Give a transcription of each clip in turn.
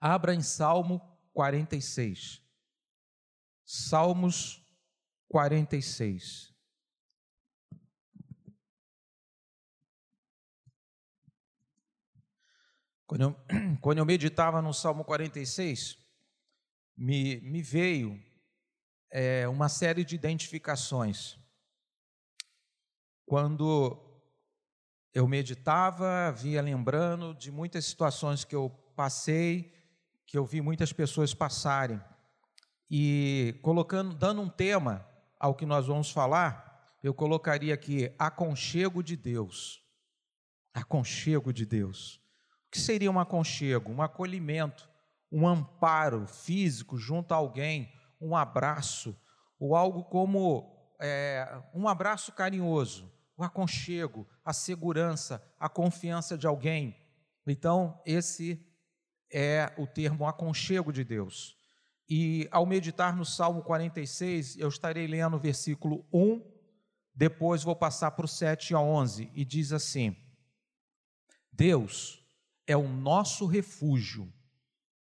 Abra em Salmo 46. Salmos 46. Quando eu, quando eu meditava no Salmo 46, me, me veio é, uma série de identificações. Quando eu meditava, via lembrando de muitas situações que eu passei, que eu vi muitas pessoas passarem. E colocando, dando um tema ao que nós vamos falar, eu colocaria aqui aconchego de Deus. Aconchego de Deus. O que seria um aconchego? Um acolhimento, um amparo físico junto a alguém, um abraço, ou algo como é, um abraço carinhoso, o aconchego, a segurança, a confiança de alguém. Então, esse é o termo aconchego de Deus. E ao meditar no Salmo 46, eu estarei lendo o versículo 1, depois vou passar para o 7 a 11, e diz assim: Deus é o nosso refúgio,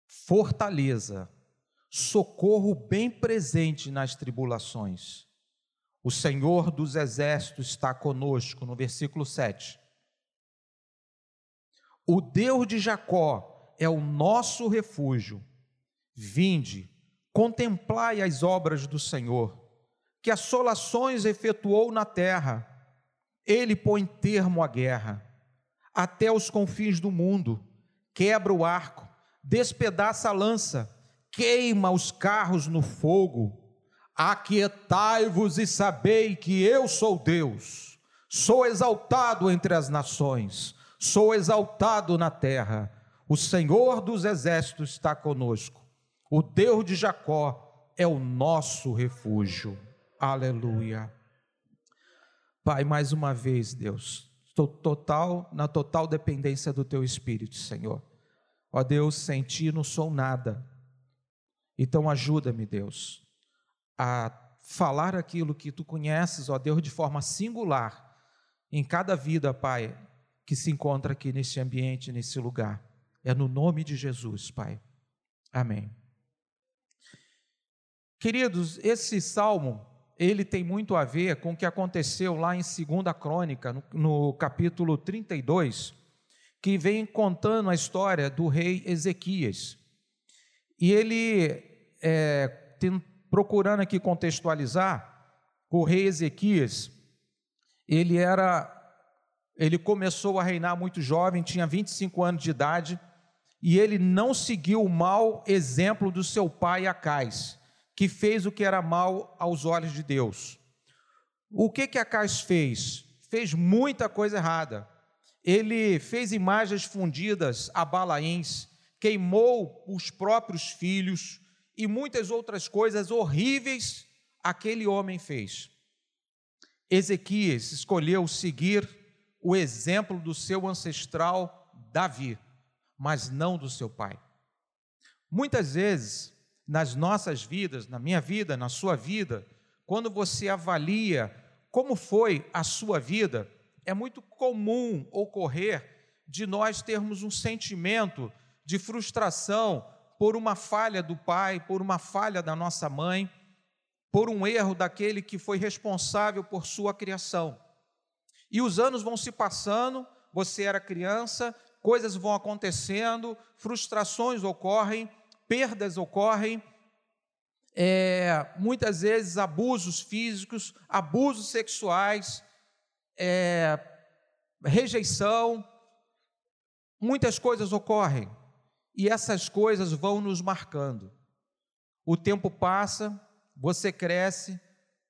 fortaleza, socorro bem presente nas tribulações. O Senhor dos exércitos está conosco, no versículo 7. O Deus de Jacó é o nosso refúgio. Vinde, contemplai as obras do Senhor, que assolações efetuou na terra. Ele põe termo à guerra, até os confins do mundo, quebra o arco, despedaça a lança, queima os carros no fogo Aquietai-vos e sabei que eu sou Deus, sou exaltado entre as nações, sou exaltado na terra. O Senhor dos exércitos está conosco, o Deus de Jacó é o nosso refúgio. Aleluia. Pai, mais uma vez, Deus, estou total, na total dependência do Teu Espírito, Senhor. Ó Deus, sem Ti não sou nada. Então ajuda-me, Deus a falar aquilo que tu conheces, ó Deus, de forma singular em cada vida, Pai, que se encontra aqui nesse ambiente, nesse lugar. É no nome de Jesus, Pai. Amém. Queridos, esse salmo, ele tem muito a ver com o que aconteceu lá em 2 Crônica, no, no capítulo 32, que vem contando a história do rei Ezequias. E ele é, tem, procurando aqui contextualizar, o rei Ezequias, ele era ele começou a reinar muito jovem, tinha 25 anos de idade, e ele não seguiu o mau exemplo do seu pai Acais, que fez o que era mal aos olhos de Deus. O que que Acais fez? Fez muita coisa errada. Ele fez imagens fundidas a Balaíns, queimou os próprios filhos, e muitas outras coisas horríveis aquele homem fez. Ezequias escolheu seguir o exemplo do seu ancestral Davi, mas não do seu pai. Muitas vezes, nas nossas vidas, na minha vida, na sua vida, quando você avalia como foi a sua vida, é muito comum ocorrer de nós termos um sentimento de frustração por uma falha do pai, por uma falha da nossa mãe, por um erro daquele que foi responsável por sua criação. E os anos vão se passando, você era criança, coisas vão acontecendo, frustrações ocorrem, perdas ocorrem, é, muitas vezes abusos físicos, abusos sexuais, é, rejeição, muitas coisas ocorrem e essas coisas vão nos marcando. O tempo passa, você cresce,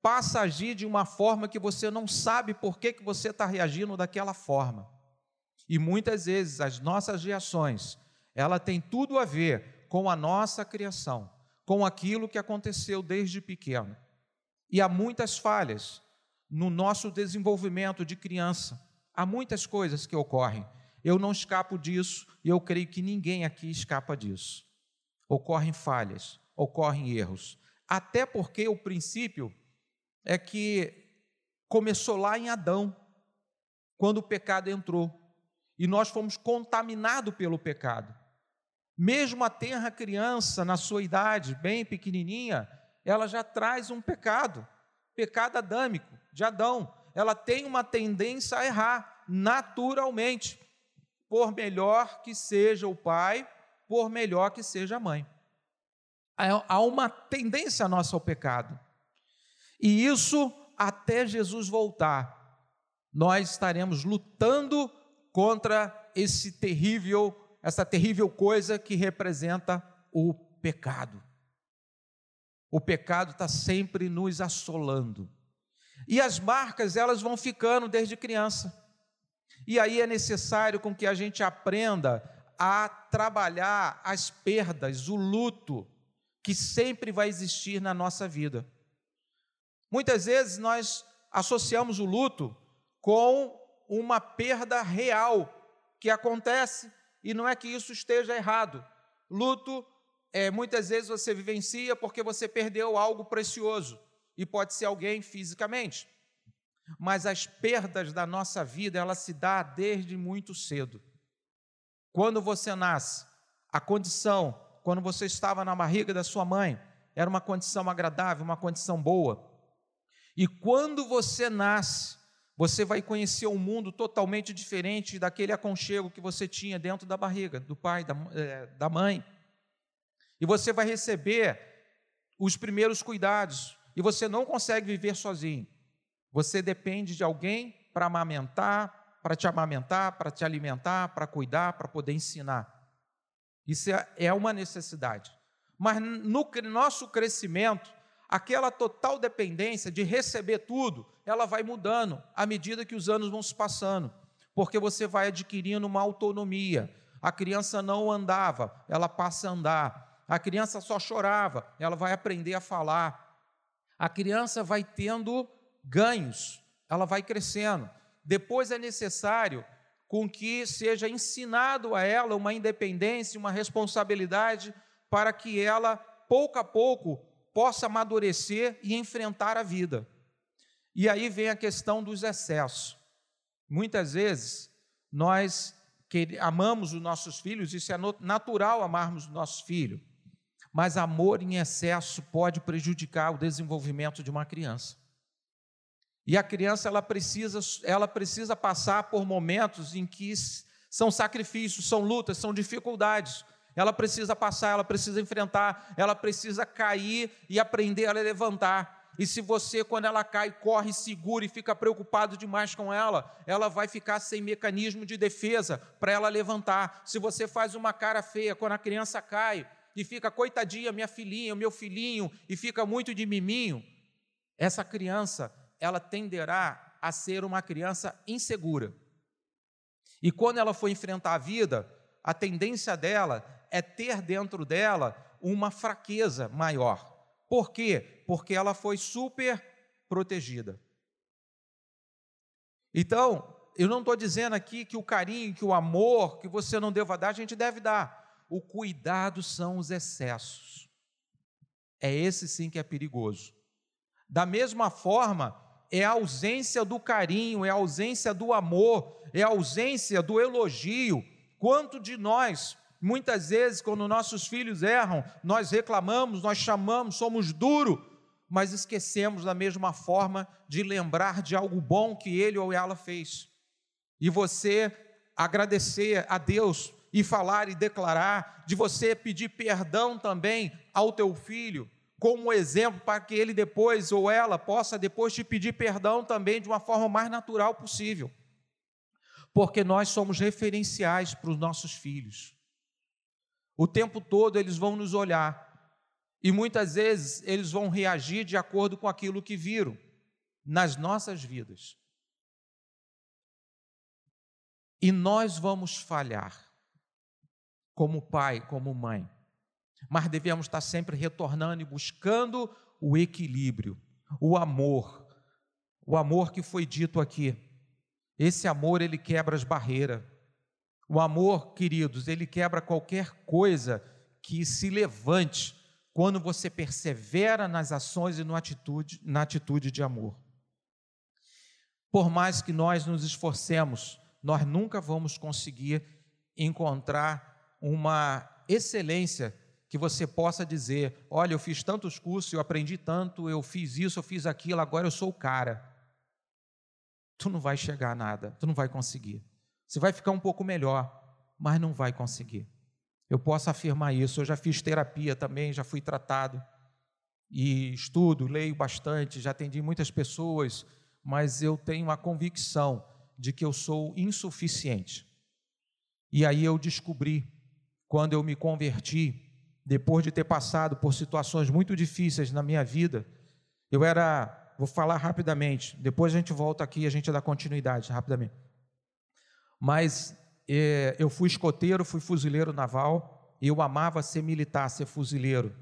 passa a agir de uma forma que você não sabe por que, que você está reagindo daquela forma. E muitas vezes as nossas reações, ela tem tudo a ver com a nossa criação, com aquilo que aconteceu desde pequeno. E há muitas falhas no nosso desenvolvimento de criança. Há muitas coisas que ocorrem. Eu não escapo disso e eu creio que ninguém aqui escapa disso. Ocorrem falhas, ocorrem erros. Até porque o princípio é que começou lá em Adão, quando o pecado entrou. E nós fomos contaminados pelo pecado. Mesmo a tenra criança, na sua idade, bem pequenininha, ela já traz um pecado, pecado adâmico, de Adão. Ela tem uma tendência a errar, naturalmente, por melhor que seja o pai, por melhor que seja a mãe. Há uma tendência nossa ao pecado. E isso até Jesus voltar, nós estaremos lutando contra esse terrível, essa terrível coisa que representa o pecado. O pecado está sempre nos assolando. E as marcas, elas vão ficando desde criança. E aí é necessário com que a gente aprenda a trabalhar as perdas, o luto que sempre vai existir na nossa vida. Muitas vezes nós associamos o luto com uma perda real que acontece e não é que isso esteja errado. Luto, é, muitas vezes você vivencia porque você perdeu algo precioso e pode ser alguém fisicamente. Mas as perdas da nossa vida, ela se dá desde muito cedo. Quando você nasce, a condição, quando você estava na barriga da sua mãe, era uma condição agradável, uma condição boa. E quando você nasce, você vai conhecer um mundo totalmente diferente daquele aconchego que você tinha dentro da barriga, do pai, da, é, da mãe. E você vai receber os primeiros cuidados. E você não consegue viver sozinho. Você depende de alguém para amamentar, para te amamentar, para te alimentar, para cuidar, para poder ensinar. Isso é, é uma necessidade. Mas no nosso crescimento, aquela total dependência de receber tudo, ela vai mudando à medida que os anos vão se passando, porque você vai adquirindo uma autonomia. A criança não andava, ela passa a andar. A criança só chorava, ela vai aprender a falar. A criança vai tendo ganhos, ela vai crescendo. Depois é necessário com que seja ensinado a ela uma independência, uma responsabilidade para que ela pouco a pouco possa amadurecer e enfrentar a vida. E aí vem a questão dos excessos. Muitas vezes nós amamos os nossos filhos, isso é natural amarmos os nossos filhos, mas amor em excesso pode prejudicar o desenvolvimento de uma criança. E a criança ela precisa, ela precisa passar por momentos em que são sacrifícios, são lutas, são dificuldades, ela precisa passar, ela precisa enfrentar, ela precisa cair e aprender a levantar. E se você, quando ela cai, corre seguro e fica preocupado demais com ela, ela vai ficar sem mecanismo de defesa para ela levantar. Se você faz uma cara feia quando a criança cai e fica, coitadinha, minha filhinha, meu filhinho, e fica muito de miminho, essa criança, ela tenderá a ser uma criança insegura. E quando ela for enfrentar a vida, a tendência dela é ter dentro dela uma fraqueza maior. Por quê? Porque ela foi super protegida. Então, eu não estou dizendo aqui que o carinho, que o amor que você não deva dar, a gente deve dar. O cuidado são os excessos. É esse sim que é perigoso. Da mesma forma, é a ausência do carinho, é a ausência do amor, é a ausência do elogio. Quanto de nós Muitas vezes, quando nossos filhos erram, nós reclamamos, nós chamamos, somos duros, mas esquecemos da mesma forma de lembrar de algo bom que ele ou ela fez. E você agradecer a Deus e falar e declarar, de você pedir perdão também ao teu filho, como exemplo para que ele depois ou ela possa depois te pedir perdão também de uma forma mais natural possível. Porque nós somos referenciais para os nossos filhos. O tempo todo eles vão nos olhar e muitas vezes eles vão reagir de acordo com aquilo que viram nas nossas vidas. E nós vamos falhar, como pai, como mãe, mas devemos estar sempre retornando e buscando o equilíbrio, o amor, o amor que foi dito aqui. Esse amor ele quebra as barreiras. O amor, queridos, ele quebra qualquer coisa que se levante quando você persevera nas ações e atitude, na atitude de amor. Por mais que nós nos esforcemos, nós nunca vamos conseguir encontrar uma excelência que você possa dizer: olha, eu fiz tantos cursos, eu aprendi tanto, eu fiz isso, eu fiz aquilo, agora eu sou o cara. Tu não vai chegar a nada, tu não vai conseguir. Você vai ficar um pouco melhor, mas não vai conseguir. Eu posso afirmar isso. Eu já fiz terapia também, já fui tratado e estudo, leio bastante, já atendi muitas pessoas, mas eu tenho a convicção de que eu sou insuficiente. E aí eu descobri, quando eu me converti, depois de ter passado por situações muito difíceis na minha vida, eu era, vou falar rapidamente, depois a gente volta aqui e a gente dá continuidade rapidamente. Mas é, eu fui escoteiro, fui fuzileiro naval, e eu amava ser militar, ser fuzileiro.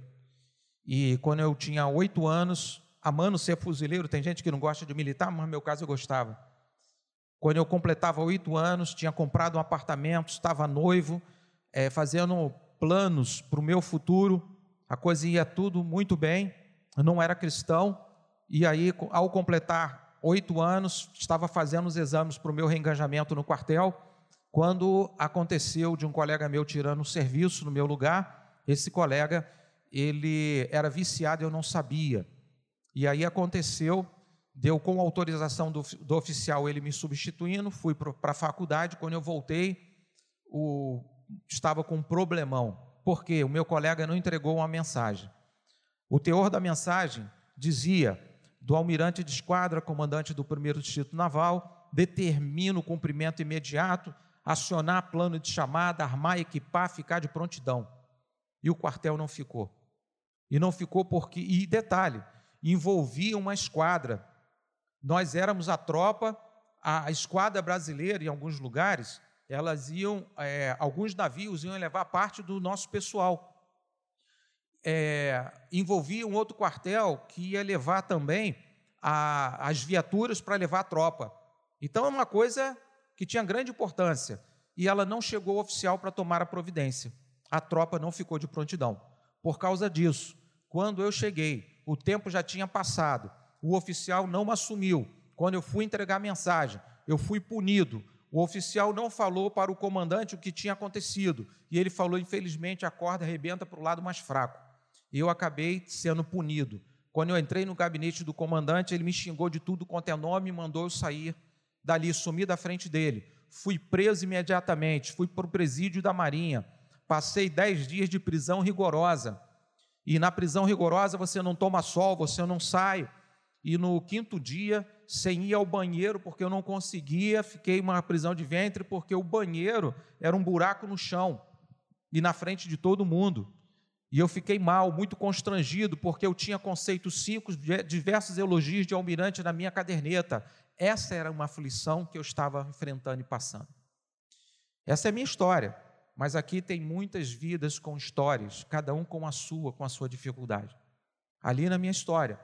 E quando eu tinha oito anos, amando ser fuzileiro, tem gente que não gosta de militar, mas no meu caso eu gostava. Quando eu completava oito anos, tinha comprado um apartamento, estava noivo, é, fazendo planos para o meu futuro, a coisa ia tudo muito bem, eu não era cristão, e aí, ao completar oito anos, estava fazendo os exames para o meu reengajamento no quartel, quando aconteceu de um colega meu tirando o serviço no meu lugar, esse colega, ele era viciado eu não sabia. E aí aconteceu, deu com autorização do, do oficial ele me substituindo, fui para a faculdade, quando eu voltei, o, estava com um problemão, porque o meu colega não entregou uma mensagem. O teor da mensagem dizia, do almirante de esquadra, comandante do primeiro distrito naval, determina o cumprimento imediato acionar plano de chamada, armar, equipar, ficar de prontidão. E o quartel não ficou. E não ficou porque, e detalhe, envolvia uma esquadra. Nós éramos a tropa, a esquadra brasileira, em alguns lugares, elas iam, é, alguns navios iam levar parte do nosso pessoal. É, envolvia um outro quartel que ia levar também a, as viaturas para levar a tropa. Então é uma coisa que tinha grande importância, e ela não chegou oficial para tomar a providência. A tropa não ficou de prontidão. Por causa disso, quando eu cheguei, o tempo já tinha passado, o oficial não assumiu. Quando eu fui entregar a mensagem, eu fui punido. O oficial não falou para o comandante o que tinha acontecido, e ele falou: infelizmente, a corda arrebenta para o lado mais fraco. E eu acabei sendo punido. Quando eu entrei no gabinete do comandante, ele me xingou de tudo quanto é nome e mandou eu sair dali, sumi da frente dele. Fui preso imediatamente, fui para o presídio da Marinha. Passei dez dias de prisão rigorosa. E na prisão rigorosa você não toma sol, você não sai. E no quinto dia, sem ir ao banheiro, porque eu não conseguia, fiquei uma prisão de ventre, porque o banheiro era um buraco no chão e na frente de todo mundo. E eu fiquei mal, muito constrangido, porque eu tinha conceitos cinco, diversos elogios de almirante na minha caderneta. Essa era uma aflição que eu estava enfrentando e passando. Essa é a minha história, mas aqui tem muitas vidas com histórias, cada um com a sua, com a sua dificuldade. Ali na minha história,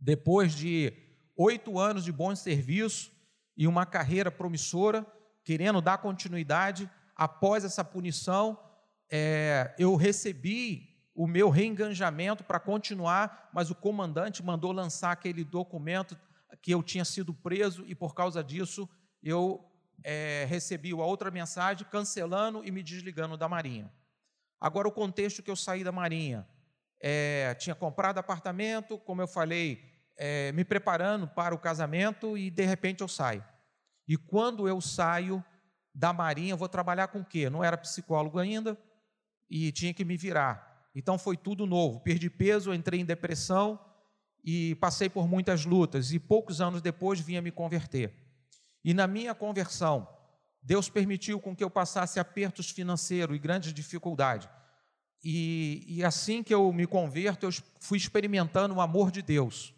depois de oito anos de bom serviço e uma carreira promissora, querendo dar continuidade, após essa punição, é, eu recebi o meu reenganjamento para continuar, mas o comandante mandou lançar aquele documento que eu tinha sido preso e por causa disso eu é, recebi a outra mensagem cancelando e me desligando da Marinha. Agora, o contexto que eu saí da Marinha. É, tinha comprado apartamento, como eu falei, é, me preparando para o casamento e de repente eu saio. E quando eu saio da Marinha, vou trabalhar com o quê? Não era psicólogo ainda e tinha que me virar. Então foi tudo novo. Perdi peso, entrei em depressão, e passei por muitas lutas e poucos anos depois vinha me converter. E na minha conversão, Deus permitiu com que eu passasse apertos financeiros e grandes dificuldades. E, e assim que eu me converto, eu fui experimentando o amor de Deus.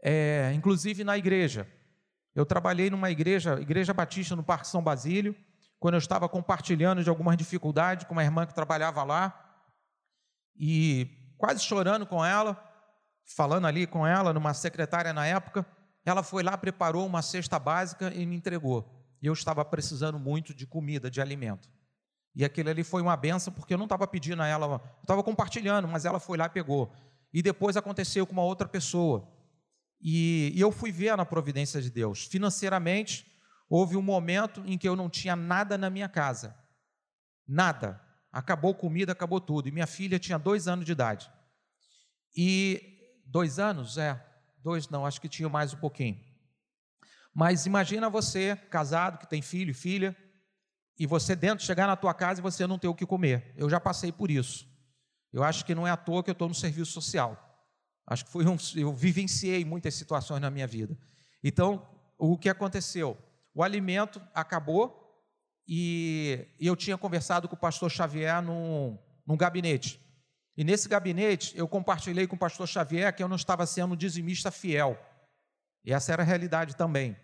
É, inclusive na igreja. Eu trabalhei numa igreja, Igreja Batista no Parque São Basílio, quando eu estava compartilhando de algumas dificuldades com uma irmã que trabalhava lá, e quase chorando com ela, falando ali com ela, numa secretária na época, ela foi lá, preparou uma cesta básica e me entregou. Eu estava precisando muito de comida, de alimento. E aquilo ali foi uma benção, porque eu não estava pedindo a ela, eu estava compartilhando, mas ela foi lá e pegou. E depois aconteceu com uma outra pessoa. E, e eu fui ver na providência de Deus. Financeiramente, houve um momento em que eu não tinha nada na minha casa. Nada. Acabou comida, acabou tudo. E minha filha tinha dois anos de idade. E dois anos? É, dois não, acho que tinha mais um pouquinho. Mas imagina você, casado, que tem filho e filha, e você dentro, chegar na tua casa e você não ter o que comer. Eu já passei por isso. Eu acho que não é à toa que eu estou no serviço social. Acho que foi um, eu vivenciei muitas situações na minha vida. Então, o que aconteceu? O alimento acabou e, eu tinha conversado com o pastor Xavier num, num gabinete. E nesse gabinete eu compartilhei com o pastor Xavier que eu não estava sendo dizimista fiel. E essa era a realidade também.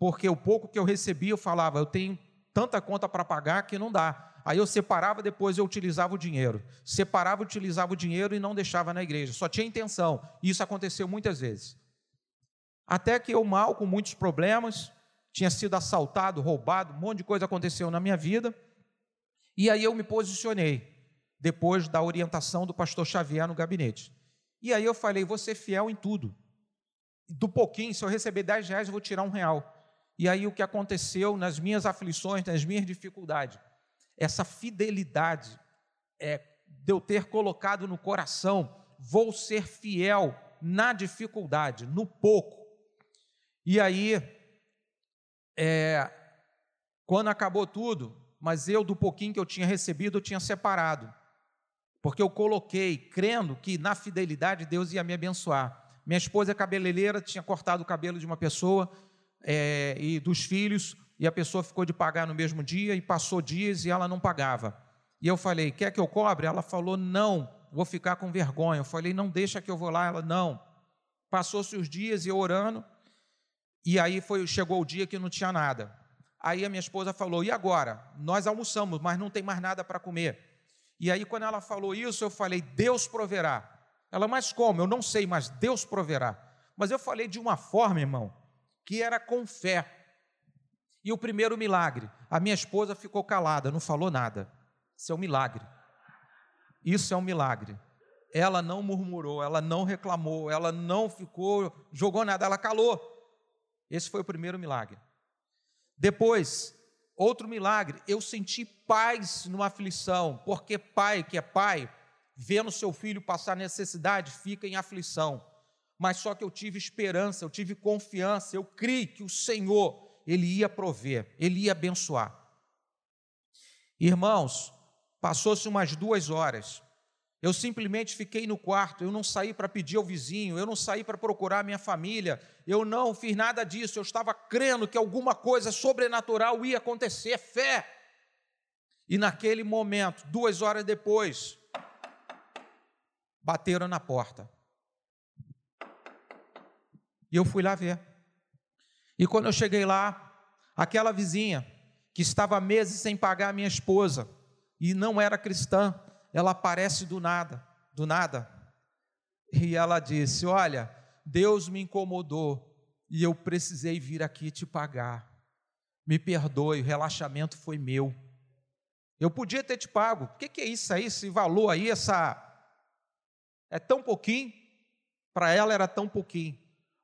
Porque o pouco que eu recebia, eu falava, eu tenho tanta conta para pagar que não dá. Aí eu separava, depois eu utilizava o dinheiro. Separava, utilizava o dinheiro e não deixava na igreja. Só tinha intenção. E isso aconteceu muitas vezes. Até que eu mal, com muitos problemas, tinha sido assaltado, roubado, um monte de coisa aconteceu na minha vida. E aí eu me posicionei, depois da orientação do pastor Xavier no gabinete. E aí eu falei, vou ser fiel em tudo. Do pouquinho, se eu receber 10 reais, eu vou tirar um real. E aí o que aconteceu nas minhas aflições, nas minhas dificuldades? essa fidelidade é, de eu ter colocado no coração, vou ser fiel na dificuldade, no pouco. E aí, é, quando acabou tudo, mas eu do pouquinho que eu tinha recebido, eu tinha separado. Porque eu coloquei, crendo que na fidelidade Deus ia me abençoar. Minha esposa é cabeleireira, tinha cortado o cabelo de uma pessoa é, e dos filhos, e a pessoa ficou de pagar no mesmo dia e passou dias e ela não pagava. E eu falei: "Quer que eu cobre?" Ela falou: "Não, vou ficar com vergonha". Eu falei: "Não deixa que eu vou lá". Ela: "Não". Passou-se os dias e eu orando, e aí foi chegou o dia que não tinha nada. Aí a minha esposa falou: "E agora? Nós almoçamos, mas não tem mais nada para comer". E aí quando ela falou isso, eu falei: "Deus proverá". Ela: "Mas como? Eu não sei, mas Deus proverá". Mas eu falei de uma forma, irmão, que era com fé. E o primeiro milagre, a minha esposa ficou calada, não falou nada. Isso é um milagre. Isso é um milagre. Ela não murmurou, ela não reclamou, ela não ficou, jogou nada, ela calou. Esse foi o primeiro milagre. Depois, outro milagre, eu senti paz numa aflição, porque pai que é pai, vendo seu filho passar necessidade, fica em aflição. Mas só que eu tive esperança, eu tive confiança, eu criei que o Senhor ele ia prover, ele ia abençoar. Irmãos, passou-se umas duas horas. Eu simplesmente fiquei no quarto, eu não saí para pedir ao vizinho, eu não saí para procurar minha família, eu não fiz nada disso, eu estava crendo que alguma coisa sobrenatural ia acontecer, fé. E naquele momento, duas horas depois, bateram na porta. E eu fui lá ver. E quando eu cheguei lá, aquela vizinha que estava meses sem pagar a minha esposa e não era cristã, ela aparece do nada, do nada. E ela disse: Olha, Deus me incomodou e eu precisei vir aqui te pagar. Me perdoe, o relaxamento foi meu. Eu podia ter te pago. O que, que é isso aí? Esse valor aí, essa. É tão pouquinho. Para ela era tão pouquinho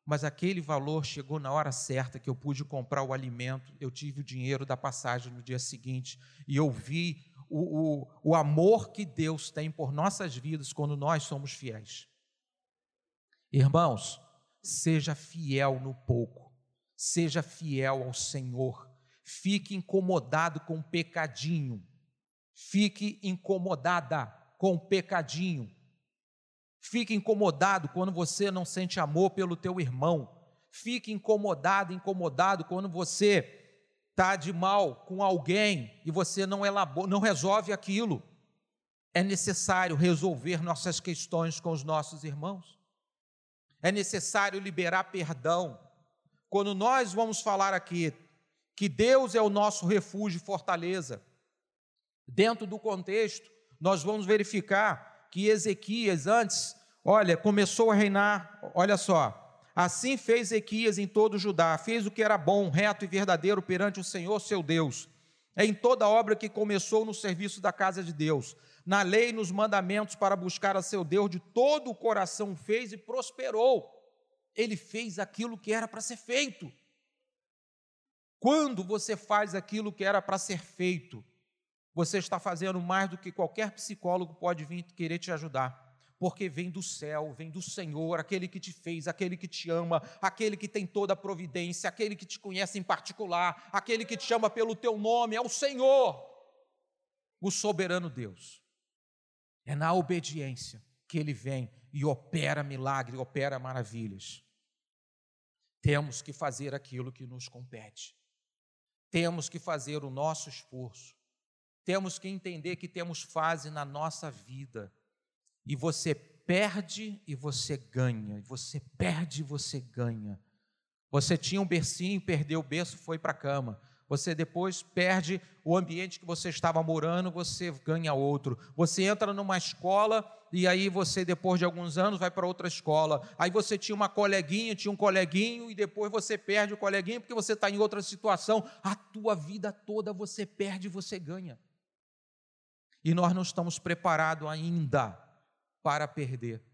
mas aquele valor chegou na hora certa que eu pude comprar o alimento, eu tive o dinheiro da passagem no dia seguinte e eu vi o, o, o amor que Deus tem por nossas vidas quando nós somos fiéis. Irmãos, seja fiel no pouco, seja fiel ao Senhor, fique incomodado com o pecadinho, fique incomodada com o pecadinho, Fique incomodado quando você não sente amor pelo teu irmão. Fique incomodado, incomodado quando você está de mal com alguém e você não, elabora, não resolve aquilo. É necessário resolver nossas questões com os nossos irmãos. É necessário liberar perdão. Quando nós vamos falar aqui que Deus é o nosso refúgio e fortaleza, dentro do contexto, nós vamos verificar que Ezequias antes, olha, começou a reinar, olha só, assim fez Ezequias em todo Judá, fez o que era bom, reto e verdadeiro perante o Senhor seu Deus, em toda obra que começou no serviço da casa de Deus, na lei e nos mandamentos para buscar a seu Deus de todo o coração fez e prosperou. Ele fez aquilo que era para ser feito. Quando você faz aquilo que era para ser feito, Você está fazendo mais do que qualquer psicólogo pode vir querer te ajudar porque vem do céu, vem do Senhor, aquele que te fez, aquele que te ama, aquele que tem toda a providência, aquele que te conhece em particular, aquele que te chama pelo teu nome, é o Senhor, o soberano Deus. É na obediência que ele vem e opera milagre, opera maravilhas. Temos que fazer aquilo que nos compete. Temos que fazer o nosso esforço. Temos que entender que temos fase na nossa vida e você perde e você ganha, e você perde e você ganha. Você tinha um bercinho, perdeu o berço, foi para a cama. Você depois perde o ambiente que você estava morando, você ganha outro. Você entra numa escola e aí você, depois de alguns anos, vai para outra escola. Aí você tinha uma coleguinha, tinha um coleguinho, e depois você perde o coleguinho porque você está em outra situação. A tua vida toda você perde e você ganha. E nós não estamos preparados ainda para perder.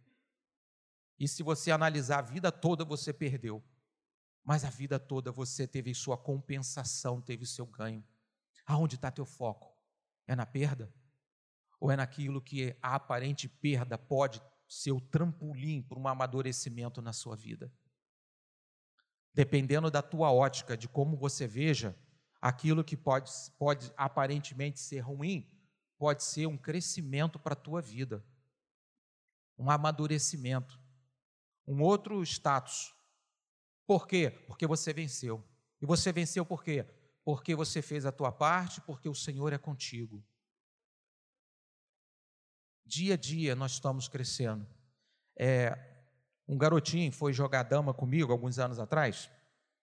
E se você analisar a vida toda, você perdeu. Mas a vida toda você teve sua compensação, teve seu ganho. Aonde está teu foco? É na perda? Ou é naquilo que a aparente perda pode ser o trampolim para um amadurecimento na sua vida? Dependendo da tua ótica, de como você veja, aquilo que pode, pode aparentemente ser ruim, pode ser um crescimento para a tua vida um amadurecimento, um outro status. Por quê? Porque você venceu. E você venceu por quê? Porque você fez a tua parte, porque o Senhor é contigo. Dia a dia nós estamos crescendo. É, um garotinho foi jogar dama comigo alguns anos atrás.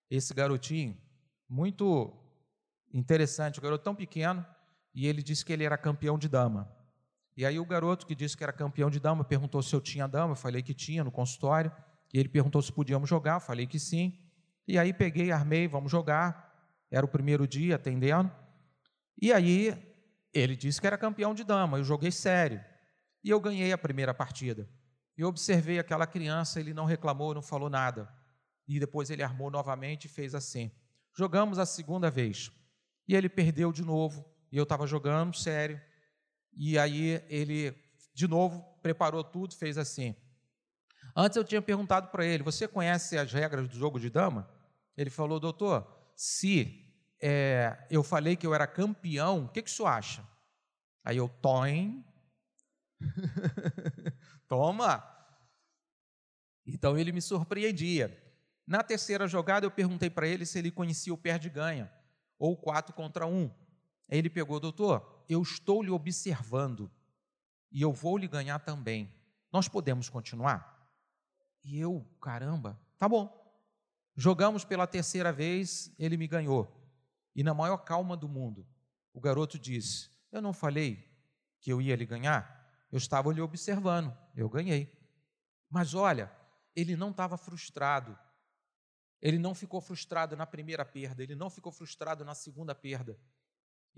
Esse garotinho, muito interessante, um garoto tão pequeno, e ele disse que ele era campeão de dama. E aí o garoto que disse que era campeão de dama perguntou se eu tinha dama, eu falei que tinha no consultório. E ele perguntou se podíamos jogar, eu falei que sim. E aí peguei, armei, vamos jogar. Era o primeiro dia atendendo. E aí ele disse que era campeão de dama, eu joguei sério. E eu ganhei a primeira partida. E observei aquela criança, ele não reclamou, não falou nada. E depois ele armou novamente e fez assim. Jogamos a segunda vez. E ele perdeu de novo. E eu estava jogando sério. E aí ele, de novo, preparou tudo, fez assim. Antes eu tinha perguntado para ele: Você conhece as regras do jogo de dama? Ele falou: Doutor, se é, eu falei que eu era campeão, o que, que o senhor acha? Aí eu, toim. Toma! Então ele me surpreendia. Na terceira jogada, eu perguntei para ele se ele conhecia o perde-ganha, ou 4 contra 1. Aí ele pegou, doutor, eu estou lhe observando e eu vou lhe ganhar também. Nós podemos continuar? E eu, caramba, tá bom. Jogamos pela terceira vez, ele me ganhou. E na maior calma do mundo, o garoto disse: Eu não falei que eu ia lhe ganhar? Eu estava lhe observando, eu ganhei. Mas olha, ele não estava frustrado. Ele não ficou frustrado na primeira perda, ele não ficou frustrado na segunda perda.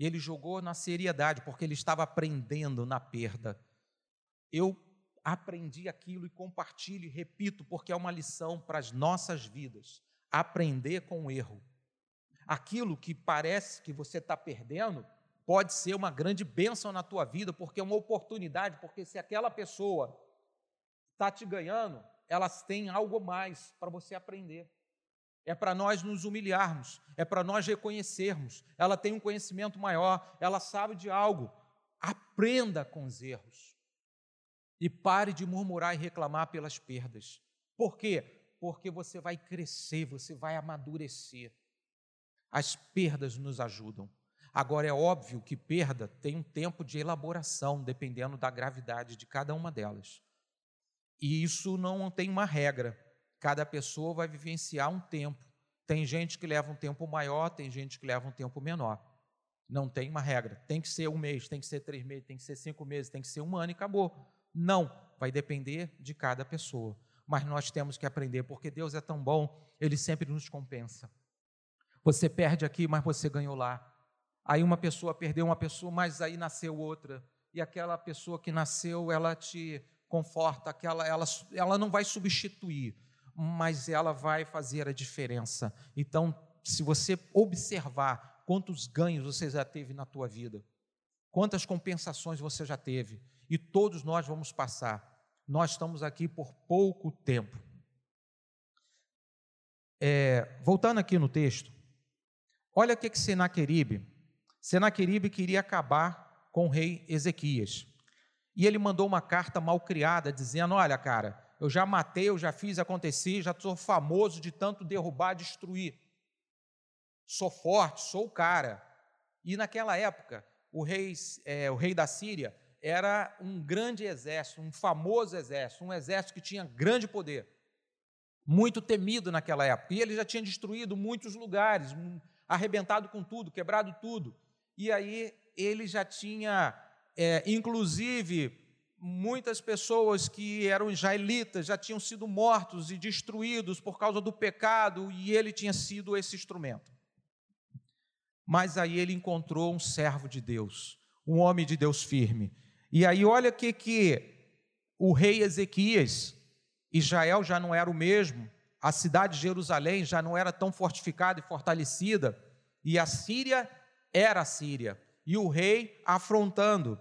Ele jogou na seriedade, porque ele estava aprendendo na perda. Eu aprendi aquilo e compartilho e repito, porque é uma lição para as nossas vidas. Aprender com o erro. Aquilo que parece que você está perdendo pode ser uma grande bênção na tua vida, porque é uma oportunidade, porque se aquela pessoa está te ganhando, elas têm algo mais para você aprender é para nós nos humilharmos, é para nós reconhecermos. Ela tem um conhecimento maior, ela sabe de algo. Aprenda com os erros. E pare de murmurar e reclamar pelas perdas. Por quê? Porque você vai crescer, você vai amadurecer. As perdas nos ajudam. Agora, é óbvio que perda tem um tempo de elaboração, dependendo da gravidade de cada uma delas. E isso não tem uma regra. Cada pessoa vai vivenciar um tempo. Tem gente que leva um tempo maior, tem gente que leva um tempo menor. Não tem uma regra. Tem que ser um mês, tem que ser três meses, tem que ser cinco meses, tem que ser um ano e acabou. Não. Vai depender de cada pessoa. Mas nós temos que aprender, porque Deus é tão bom, Ele sempre nos compensa. Você perde aqui, mas você ganhou lá. Aí uma pessoa perdeu uma pessoa, mas aí nasceu outra. E aquela pessoa que nasceu, ela te conforta, aquela, ela, ela não vai substituir mas ela vai fazer a diferença. Então, se você observar quantos ganhos você já teve na tua vida, Quantas compensações você já teve? E todos nós vamos passar. Nós estamos aqui por pouco tempo. É, voltando aqui no texto, olha o que, que Senaqueribe, Senaqueribe queria acabar com o rei Ezequias. E ele mandou uma carta mal criada, dizendo: Olha, cara, eu já matei, eu já fiz acontecer, já sou famoso de tanto derrubar, destruir. Sou forte, sou o cara. E naquela época, o rei, é, o rei da Síria era um grande exército, um famoso exército, um exército que tinha grande poder, muito temido naquela época. E ele já tinha destruído muitos lugares, arrebentado com tudo, quebrado tudo. E aí ele já tinha, é, inclusive, muitas pessoas que eram israelitas já tinham sido mortos e destruídos por causa do pecado, e ele tinha sido esse instrumento. Mas aí ele encontrou um servo de Deus, um homem de Deus firme. E aí olha que, que o rei Ezequias, Israel já não era o mesmo, a cidade de Jerusalém já não era tão fortificada e fortalecida, e a Síria era a Síria, e o rei afrontando.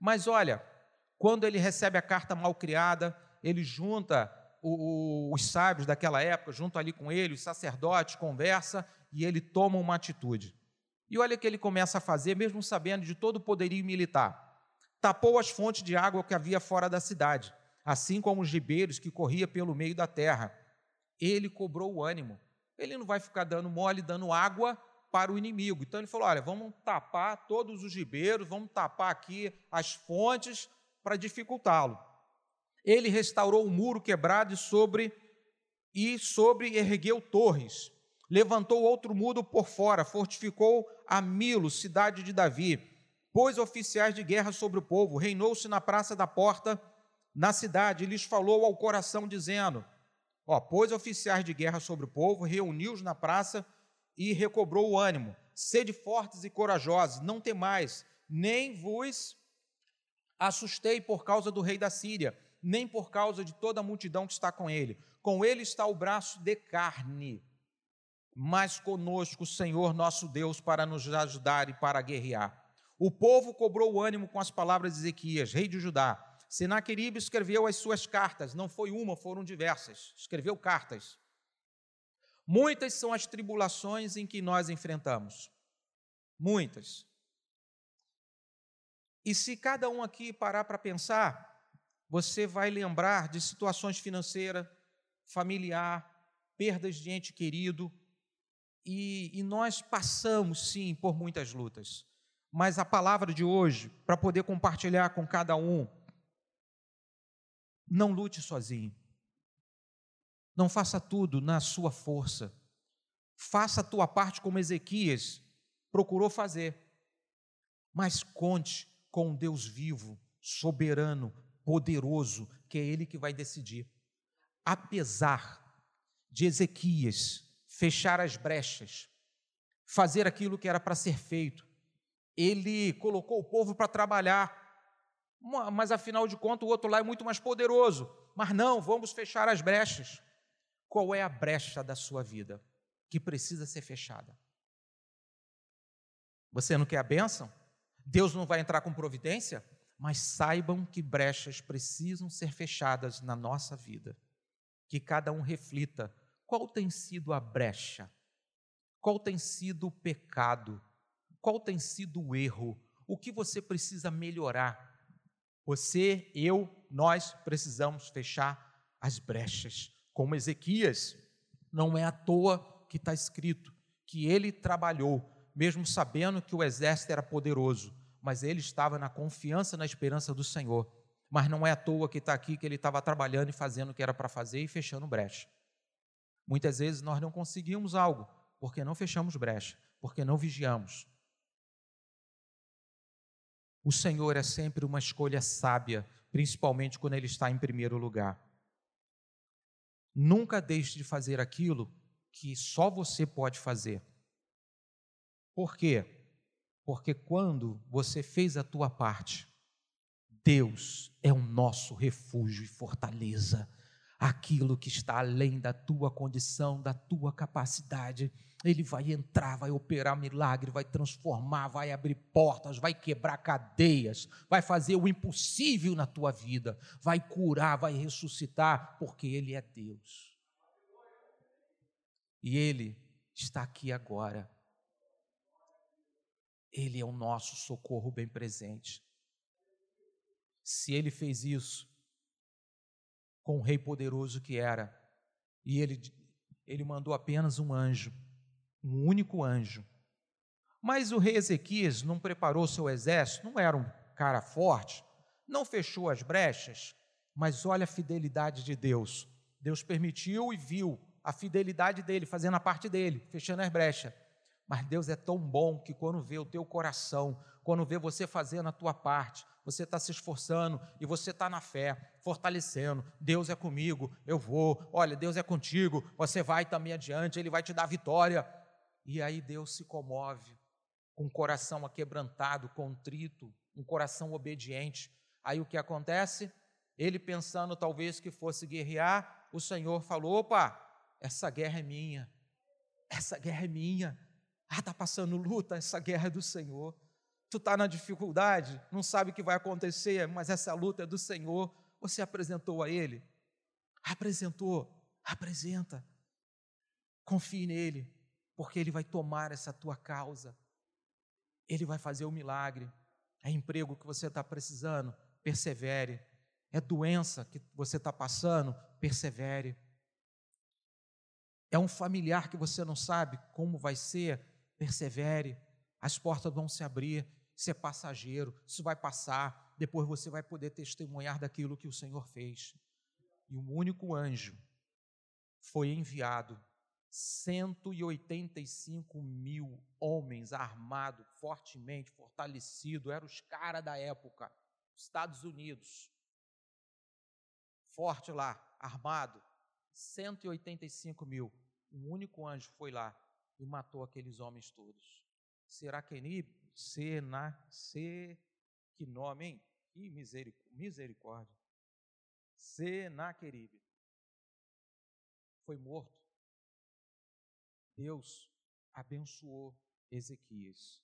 Mas olha, quando ele recebe a carta mal criada, ele junta o, o, os sábios daquela época, junto ali com ele, os sacerdotes, conversa e ele toma uma atitude. E olha o que ele começa a fazer, mesmo sabendo de todo o poderio militar. Tapou as fontes de água que havia fora da cidade, assim como os ribeiros que corria pelo meio da terra. Ele cobrou o ânimo. Ele não vai ficar dando mole, dando água para o inimigo. Então ele falou: olha, vamos tapar todos os ribeiros, vamos tapar aqui as fontes para dificultá-lo. Ele restaurou o muro quebrado e sobre e sobre ergueu torres levantou outro muro por fora, fortificou a Milo, cidade de Davi, pôs oficiais de guerra sobre o povo, reinou-se na praça da porta na cidade, e lhes falou ao coração, dizendo: ó, pôs oficiais de guerra sobre o povo, reuniu-os na praça e recobrou o ânimo. Sede fortes e corajosos, não temais, nem vos assustei por causa do rei da Síria, nem por causa de toda a multidão que está com ele. Com ele está o braço de carne mas conosco o Senhor nosso Deus para nos ajudar e para guerrear. O povo cobrou o ânimo com as palavras de Ezequias, rei de Judá. Senaqueribe escreveu as suas cartas, não foi uma, foram diversas. Escreveu cartas. Muitas são as tribulações em que nós enfrentamos. Muitas. E se cada um aqui parar para pensar, você vai lembrar de situações financeiras, familiar, perdas de ente querido, e, e nós passamos, sim, por muitas lutas. Mas a palavra de hoje, para poder compartilhar com cada um, não lute sozinho. Não faça tudo na sua força. Faça a tua parte como Ezequias procurou fazer. Mas conte com Deus vivo, soberano, poderoso, que é Ele que vai decidir. Apesar de Ezequias fechar as brechas, fazer aquilo que era para ser feito. Ele colocou o povo para trabalhar, mas afinal de contas o outro lá é muito mais poderoso. Mas não, vamos fechar as brechas. Qual é a brecha da sua vida que precisa ser fechada? Você não quer a bênção? Deus não vai entrar com providência? Mas saibam que brechas precisam ser fechadas na nossa vida. Que cada um reflita qual tem sido a brecha? Qual tem sido o pecado? Qual tem sido o erro? O que você precisa melhorar? Você, eu, nós precisamos fechar as brechas. Como Ezequias, não é à toa que está escrito que ele trabalhou, mesmo sabendo que o exército era poderoso, mas ele estava na confiança, na esperança do Senhor. Mas não é à toa que está aqui que ele estava trabalhando e fazendo o que era para fazer e fechando brecha. Muitas vezes nós não conseguimos algo porque não fechamos brecha, porque não vigiamos. O Senhor é sempre uma escolha sábia, principalmente quando Ele está em primeiro lugar. Nunca deixe de fazer aquilo que só você pode fazer. Por quê? Porque quando você fez a tua parte, Deus é o nosso refúgio e fortaleza aquilo que está além da tua condição, da tua capacidade. Ele vai entrar, vai operar milagre, vai transformar, vai abrir portas, vai quebrar cadeias, vai fazer o impossível na tua vida, vai curar, vai ressuscitar, porque Ele é Deus. E Ele está aqui agora. Ele é o nosso socorro bem presente. Se Ele fez isso, com o rei poderoso que era. E ele, ele mandou apenas um anjo, um único anjo. Mas o rei Ezequias não preparou seu exército, não era um cara forte, não fechou as brechas, mas olha a fidelidade de Deus. Deus permitiu e viu a fidelidade dele, fazendo a parte dele, fechando as brechas. Mas Deus é tão bom que quando vê o teu coração, quando vê você fazendo a tua parte, você está se esforçando e você está na fé, fortalecendo. Deus é comigo, eu vou. Olha, Deus é contigo, você vai também adiante, Ele vai te dar vitória. E aí Deus se comove, com o coração aquebrantado, contrito, um coração obediente. Aí o que acontece? Ele pensando talvez que fosse guerrear, o Senhor falou: opa, essa guerra é minha, essa guerra é minha. Ah, está passando luta, essa guerra é do Senhor tu está na dificuldade, não sabe o que vai acontecer, mas essa luta é do Senhor, você apresentou a Ele? Apresentou, apresenta. Confie nele, porque Ele vai tomar essa tua causa, Ele vai fazer o milagre. É emprego que você está precisando, persevere. É doença que você está passando, persevere. É um familiar que você não sabe como vai ser, persevere. As portas vão se abrir, isso é passageiro, isso vai passar, depois você vai poder testemunhar daquilo que o Senhor fez. E um único anjo foi enviado, 185 mil homens armados, fortemente, fortalecidos, eram os caras da época, Estados Unidos, forte lá, armado, 185 mil. Um único anjo foi lá e matou aqueles homens todos. Será que Senaque, que nome, hein? Que misericórdia. Senaqueribe. Foi morto. Deus abençoou Ezequias.